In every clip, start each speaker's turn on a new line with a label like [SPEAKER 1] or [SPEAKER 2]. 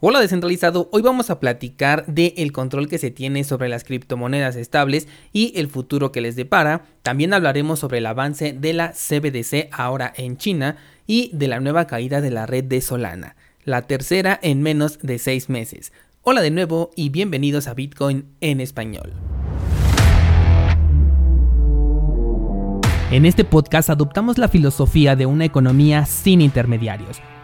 [SPEAKER 1] Hola descentralizado, hoy vamos a platicar del control que se tiene sobre las criptomonedas estables y el futuro que les depara. También hablaremos sobre el avance de la CBDC ahora en China y de la nueva caída de la red de Solana, la tercera en menos de seis meses. Hola de nuevo y bienvenidos a Bitcoin en español. En este podcast adoptamos la filosofía de una economía sin intermediarios,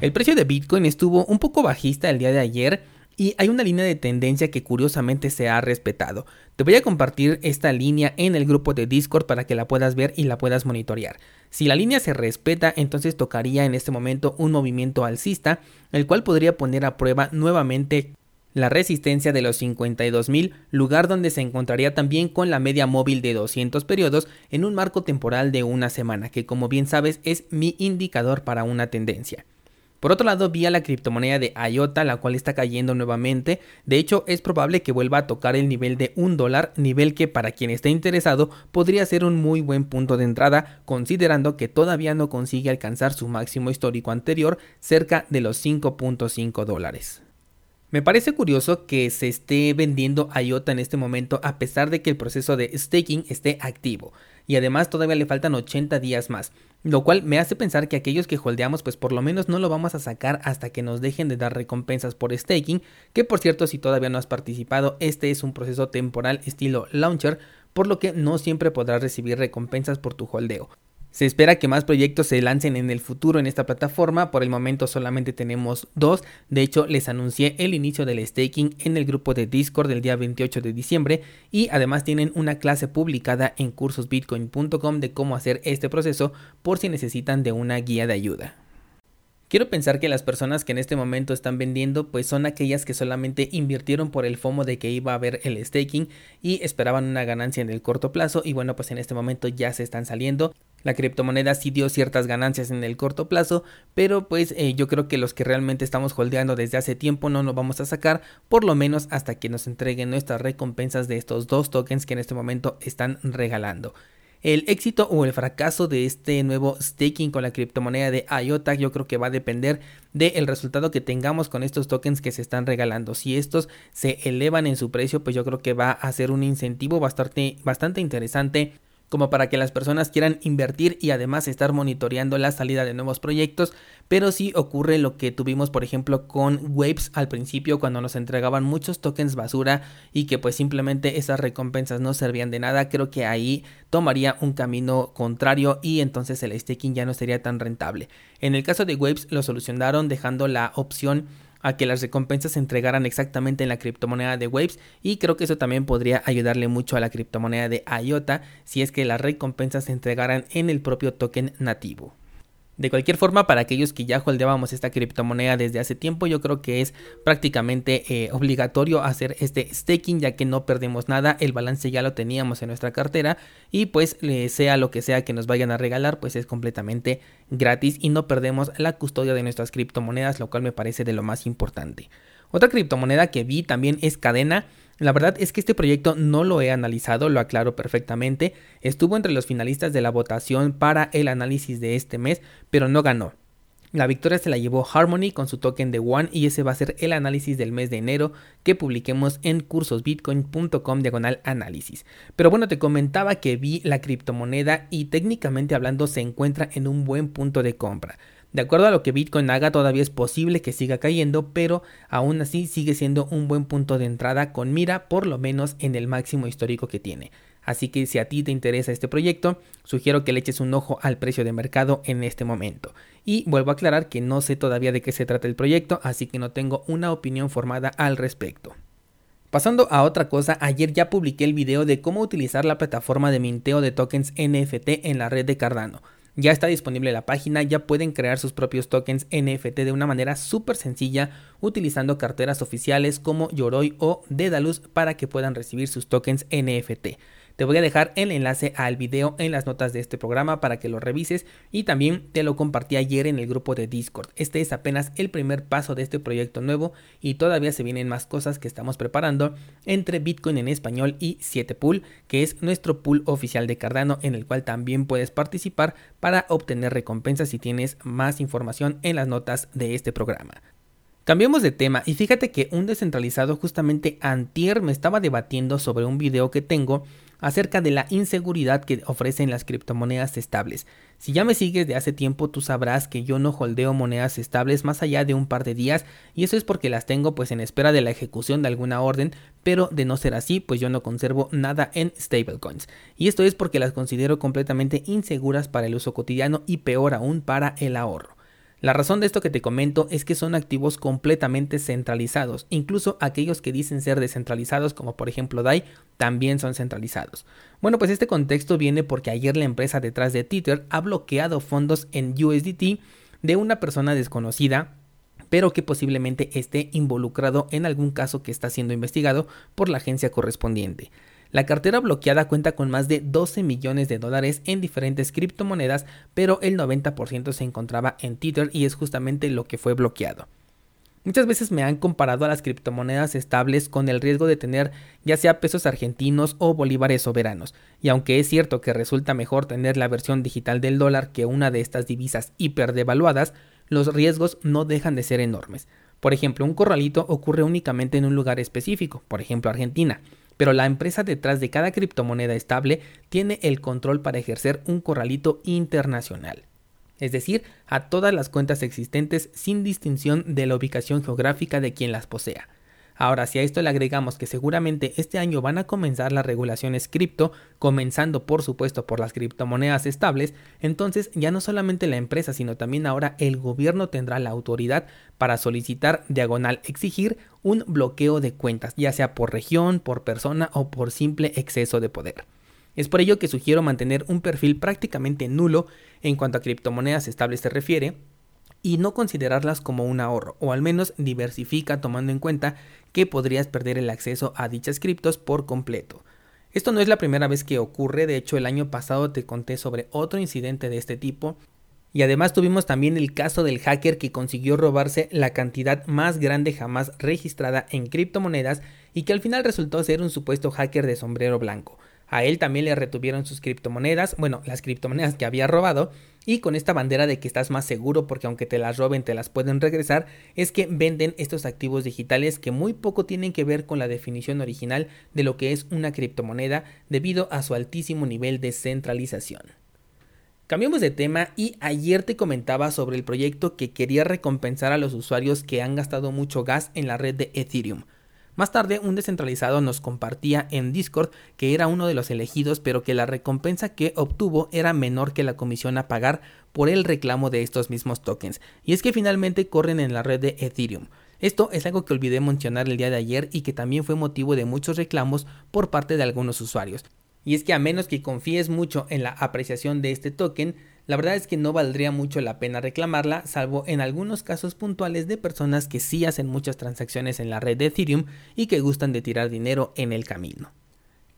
[SPEAKER 1] El precio de Bitcoin estuvo un poco bajista el día de ayer y hay una línea de tendencia que curiosamente se ha respetado. Te voy a compartir esta línea en el grupo de Discord para que la puedas ver y la puedas monitorear. Si la línea se respeta, entonces tocaría en este momento un movimiento alcista, el cual podría poner a prueba nuevamente la resistencia de los 52.000, lugar donde se encontraría también con la media móvil de 200 periodos en un marco temporal de una semana, que como bien sabes es mi indicador para una tendencia. Por otro lado, vi a la criptomoneda de IOTA, la cual está cayendo nuevamente. De hecho, es probable que vuelva a tocar el nivel de un dólar, nivel que para quien esté interesado podría ser un muy buen punto de entrada, considerando que todavía no consigue alcanzar su máximo histórico anterior, cerca de los 5.5 dólares. Me parece curioso que se esté vendiendo IOTA en este momento a pesar de que el proceso de staking esté activo y además todavía le faltan 80 días más, lo cual me hace pensar que aquellos que holdeamos pues por lo menos no lo vamos a sacar hasta que nos dejen de dar recompensas por staking, que por cierto si todavía no has participado este es un proceso temporal estilo launcher, por lo que no siempre podrás recibir recompensas por tu holdeo. Se espera que más proyectos se lancen en el futuro en esta plataforma. Por el momento solamente tenemos dos. De hecho, les anuncié el inicio del staking en el grupo de Discord del día 28 de diciembre y además tienen una clase publicada en cursosbitcoin.com de cómo hacer este proceso por si necesitan de una guía de ayuda. Quiero pensar que las personas que en este momento están vendiendo pues son aquellas que solamente invirtieron por el FOMO de que iba a haber el staking y esperaban una ganancia en el corto plazo y bueno pues en este momento ya se están saliendo. La criptomoneda sí dio ciertas ganancias en el corto plazo, pero pues eh, yo creo que los que realmente estamos holdeando desde hace tiempo no nos vamos a sacar, por lo menos hasta que nos entreguen nuestras recompensas de estos dos tokens que en este momento están regalando. El éxito o el fracaso de este nuevo staking con la criptomoneda de IOTA yo creo que va a depender del resultado que tengamos con estos tokens que se están regalando. Si estos se elevan en su precio, pues yo creo que va a ser un incentivo bastante, bastante interesante como para que las personas quieran invertir y además estar monitoreando la salida de nuevos proyectos, pero si ocurre lo que tuvimos por ejemplo con Waves al principio cuando nos entregaban muchos tokens basura y que pues simplemente esas recompensas no servían de nada, creo que ahí tomaría un camino contrario y entonces el staking ya no sería tan rentable. En el caso de Waves lo solucionaron dejando la opción a que las recompensas se entregaran exactamente en la criptomoneda de Waves y creo que eso también podría ayudarle mucho a la criptomoneda de IOTA si es que las recompensas se entregaran en el propio token nativo. De cualquier forma, para aquellos que ya holdeábamos esta criptomoneda desde hace tiempo, yo creo que es prácticamente eh, obligatorio hacer este staking ya que no perdemos nada, el balance ya lo teníamos en nuestra cartera y pues sea lo que sea que nos vayan a regalar, pues es completamente gratis y no perdemos la custodia de nuestras criptomonedas, lo cual me parece de lo más importante. Otra criptomoneda que vi también es Cadena. La verdad es que este proyecto no lo he analizado, lo aclaro perfectamente. Estuvo entre los finalistas de la votación para el análisis de este mes, pero no ganó. La victoria se la llevó Harmony con su token de One y ese va a ser el análisis del mes de enero que publiquemos en cursosbitcoin.com diagonal análisis. Pero bueno, te comentaba que vi la criptomoneda y técnicamente hablando se encuentra en un buen punto de compra. De acuerdo a lo que Bitcoin haga, todavía es posible que siga cayendo, pero aún así sigue siendo un buen punto de entrada con mira por lo menos en el máximo histórico que tiene. Así que si a ti te interesa este proyecto, sugiero que le eches un ojo al precio de mercado en este momento. Y vuelvo a aclarar que no sé todavía de qué se trata el proyecto, así que no tengo una opinión formada al respecto. Pasando a otra cosa, ayer ya publiqué el video de cómo utilizar la plataforma de minteo de tokens NFT en la red de Cardano. Ya está disponible la página, ya pueden crear sus propios tokens NFT de una manera súper sencilla utilizando carteras oficiales como Yoroi o Dedalus para que puedan recibir sus tokens NFT. Te voy a dejar el enlace al video en las notas de este programa para que lo revises y también te lo compartí ayer en el grupo de Discord. Este es apenas el primer paso de este proyecto nuevo y todavía se vienen más cosas que estamos preparando entre Bitcoin en español y 7pool, que es nuestro pool oficial de Cardano en el cual también puedes participar para obtener recompensas si tienes más información en las notas de este programa. Cambiemos de tema y fíjate que un descentralizado justamente antier me estaba debatiendo sobre un video que tengo acerca de la inseguridad que ofrecen las criptomonedas estables. Si ya me sigues de hace tiempo, tú sabrás que yo no holdeo monedas estables más allá de un par de días y eso es porque las tengo pues en espera de la ejecución de alguna orden, pero de no ser así, pues yo no conservo nada en stablecoins. Y esto es porque las considero completamente inseguras para el uso cotidiano y peor aún para el ahorro. La razón de esto que te comento es que son activos completamente centralizados, incluso aquellos que dicen ser descentralizados como por ejemplo DAI también son centralizados. Bueno, pues este contexto viene porque ayer la empresa detrás de Tether ha bloqueado fondos en USDT de una persona desconocida pero que posiblemente esté involucrado en algún caso que está siendo investigado por la agencia correspondiente. La cartera bloqueada cuenta con más de 12 millones de dólares en diferentes criptomonedas, pero el 90% se encontraba en Tether y es justamente lo que fue bloqueado. Muchas veces me han comparado a las criptomonedas estables con el riesgo de tener ya sea pesos argentinos o bolívares soberanos, y aunque es cierto que resulta mejor tener la versión digital del dólar que una de estas divisas hiperdevaluadas, los riesgos no dejan de ser enormes. Por ejemplo, un corralito ocurre únicamente en un lugar específico, por ejemplo Argentina, pero la empresa detrás de cada criptomoneda estable tiene el control para ejercer un corralito internacional. Es decir, a todas las cuentas existentes sin distinción de la ubicación geográfica de quien las posea. Ahora, si a esto le agregamos que seguramente este año van a comenzar las regulaciones cripto, comenzando por supuesto por las criptomonedas estables, entonces ya no solamente la empresa, sino también ahora el gobierno tendrá la autoridad para solicitar diagonal exigir un bloqueo de cuentas, ya sea por región, por persona o por simple exceso de poder. Es por ello que sugiero mantener un perfil prácticamente nulo en cuanto a criptomonedas estables se refiere, y no considerarlas como un ahorro, o al menos diversifica tomando en cuenta que podrías perder el acceso a dichas criptos por completo. Esto no es la primera vez que ocurre, de hecho el año pasado te conté sobre otro incidente de este tipo, y además tuvimos también el caso del hacker que consiguió robarse la cantidad más grande jamás registrada en criptomonedas y que al final resultó ser un supuesto hacker de sombrero blanco. A él también le retuvieron sus criptomonedas, bueno, las criptomonedas que había robado, y con esta bandera de que estás más seguro porque aunque te las roben te las pueden regresar, es que venden estos activos digitales que muy poco tienen que ver con la definición original de lo que es una criptomoneda debido a su altísimo nivel de centralización. Cambiamos de tema y ayer te comentaba sobre el proyecto que quería recompensar a los usuarios que han gastado mucho gas en la red de Ethereum. Más tarde, un descentralizado nos compartía en Discord que era uno de los elegidos, pero que la recompensa que obtuvo era menor que la comisión a pagar por el reclamo de estos mismos tokens. Y es que finalmente corren en la red de Ethereum. Esto es algo que olvidé mencionar el día de ayer y que también fue motivo de muchos reclamos por parte de algunos usuarios. Y es que a menos que confíes mucho en la apreciación de este token, la verdad es que no valdría mucho la pena reclamarla, salvo en algunos casos puntuales de personas que sí hacen muchas transacciones en la red de Ethereum y que gustan de tirar dinero en el camino.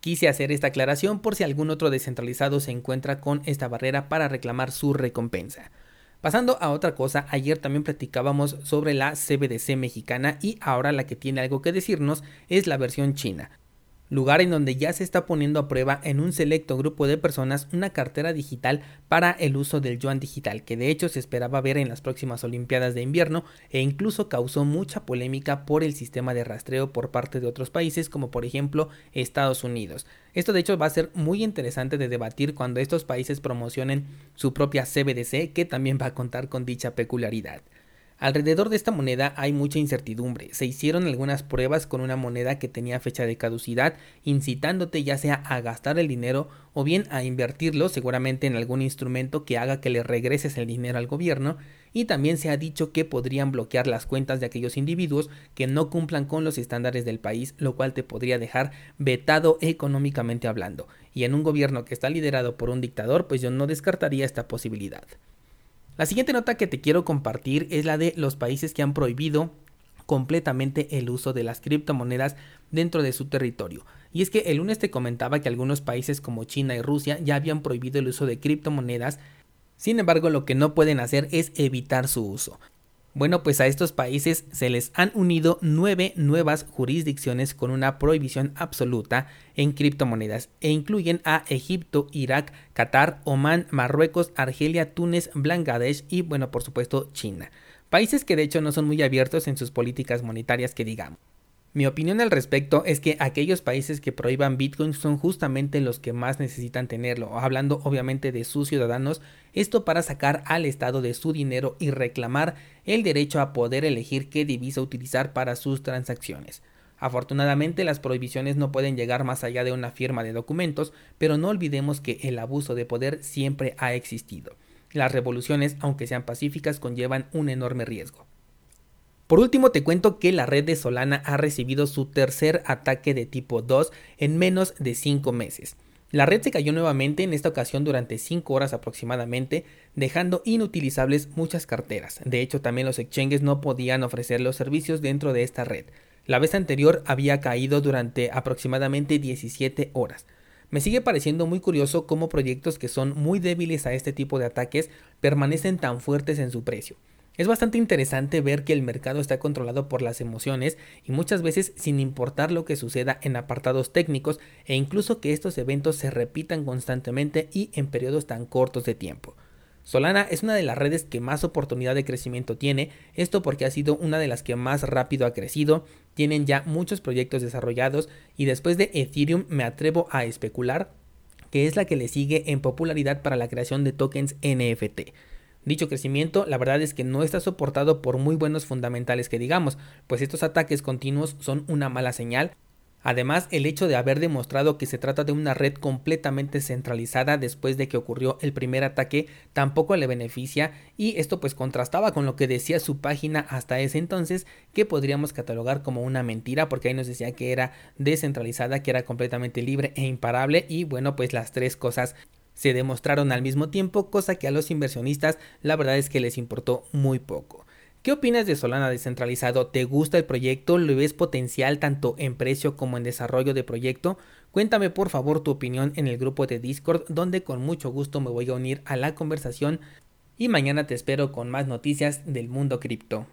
[SPEAKER 1] Quise hacer esta aclaración por si algún otro descentralizado se encuentra con esta barrera para reclamar su recompensa. Pasando a otra cosa, ayer también platicábamos sobre la CBDC mexicana y ahora la que tiene algo que decirnos es la versión china lugar en donde ya se está poniendo a prueba en un selecto grupo de personas una cartera digital para el uso del yuan digital, que de hecho se esperaba ver en las próximas Olimpiadas de invierno e incluso causó mucha polémica por el sistema de rastreo por parte de otros países como por ejemplo Estados Unidos. Esto de hecho va a ser muy interesante de debatir cuando estos países promocionen su propia CBDC que también va a contar con dicha peculiaridad. Alrededor de esta moneda hay mucha incertidumbre. Se hicieron algunas pruebas con una moneda que tenía fecha de caducidad, incitándote ya sea a gastar el dinero o bien a invertirlo seguramente en algún instrumento que haga que le regreses el dinero al gobierno, y también se ha dicho que podrían bloquear las cuentas de aquellos individuos que no cumplan con los estándares del país, lo cual te podría dejar vetado económicamente hablando. Y en un gobierno que está liderado por un dictador, pues yo no descartaría esta posibilidad. La siguiente nota que te quiero compartir es la de los países que han prohibido completamente el uso de las criptomonedas dentro de su territorio. Y es que el lunes te comentaba que algunos países como China y Rusia ya habían prohibido el uso de criptomonedas, sin embargo lo que no pueden hacer es evitar su uso. Bueno, pues a estos países se les han unido nueve nuevas jurisdicciones con una prohibición absoluta en criptomonedas e incluyen a Egipto, Irak, Qatar, Omán, Marruecos, Argelia, Túnez, Bangladesh y bueno, por supuesto China. Países que de hecho no son muy abiertos en sus políticas monetarias que digamos. Mi opinión al respecto es que aquellos países que prohíban Bitcoin son justamente los que más necesitan tenerlo, hablando obviamente de sus ciudadanos, esto para sacar al Estado de su dinero y reclamar el derecho a poder elegir qué divisa utilizar para sus transacciones. Afortunadamente las prohibiciones no pueden llegar más allá de una firma de documentos, pero no olvidemos que el abuso de poder siempre ha existido. Las revoluciones, aunque sean pacíficas, conllevan un enorme riesgo. Por último, te cuento que la red de Solana ha recibido su tercer ataque de tipo 2 en menos de 5 meses. La red se cayó nuevamente en esta ocasión durante 5 horas aproximadamente, dejando inutilizables muchas carteras. De hecho, también los exchanges no podían ofrecer los servicios dentro de esta red. La vez anterior había caído durante aproximadamente 17 horas. Me sigue pareciendo muy curioso cómo proyectos que son muy débiles a este tipo de ataques permanecen tan fuertes en su precio. Es bastante interesante ver que el mercado está controlado por las emociones y muchas veces sin importar lo que suceda en apartados técnicos e incluso que estos eventos se repitan constantemente y en periodos tan cortos de tiempo. Solana es una de las redes que más oportunidad de crecimiento tiene, esto porque ha sido una de las que más rápido ha crecido, tienen ya muchos proyectos desarrollados y después de Ethereum me atrevo a especular que es la que le sigue en popularidad para la creación de tokens NFT. Dicho crecimiento, la verdad es que no está soportado por muy buenos fundamentales que digamos, pues estos ataques continuos son una mala señal. Además, el hecho de haber demostrado que se trata de una red completamente centralizada después de que ocurrió el primer ataque tampoco le beneficia y esto pues contrastaba con lo que decía su página hasta ese entonces que podríamos catalogar como una mentira porque ahí nos decía que era descentralizada, que era completamente libre e imparable y bueno pues las tres cosas se demostraron al mismo tiempo, cosa que a los inversionistas la verdad es que les importó muy poco. ¿Qué opinas de Solana descentralizado? ¿Te gusta el proyecto? ¿Lo ves potencial tanto en precio como en desarrollo de proyecto? Cuéntame por favor tu opinión en el grupo de Discord donde con mucho gusto me voy a unir a la conversación y mañana te espero con más noticias del mundo cripto.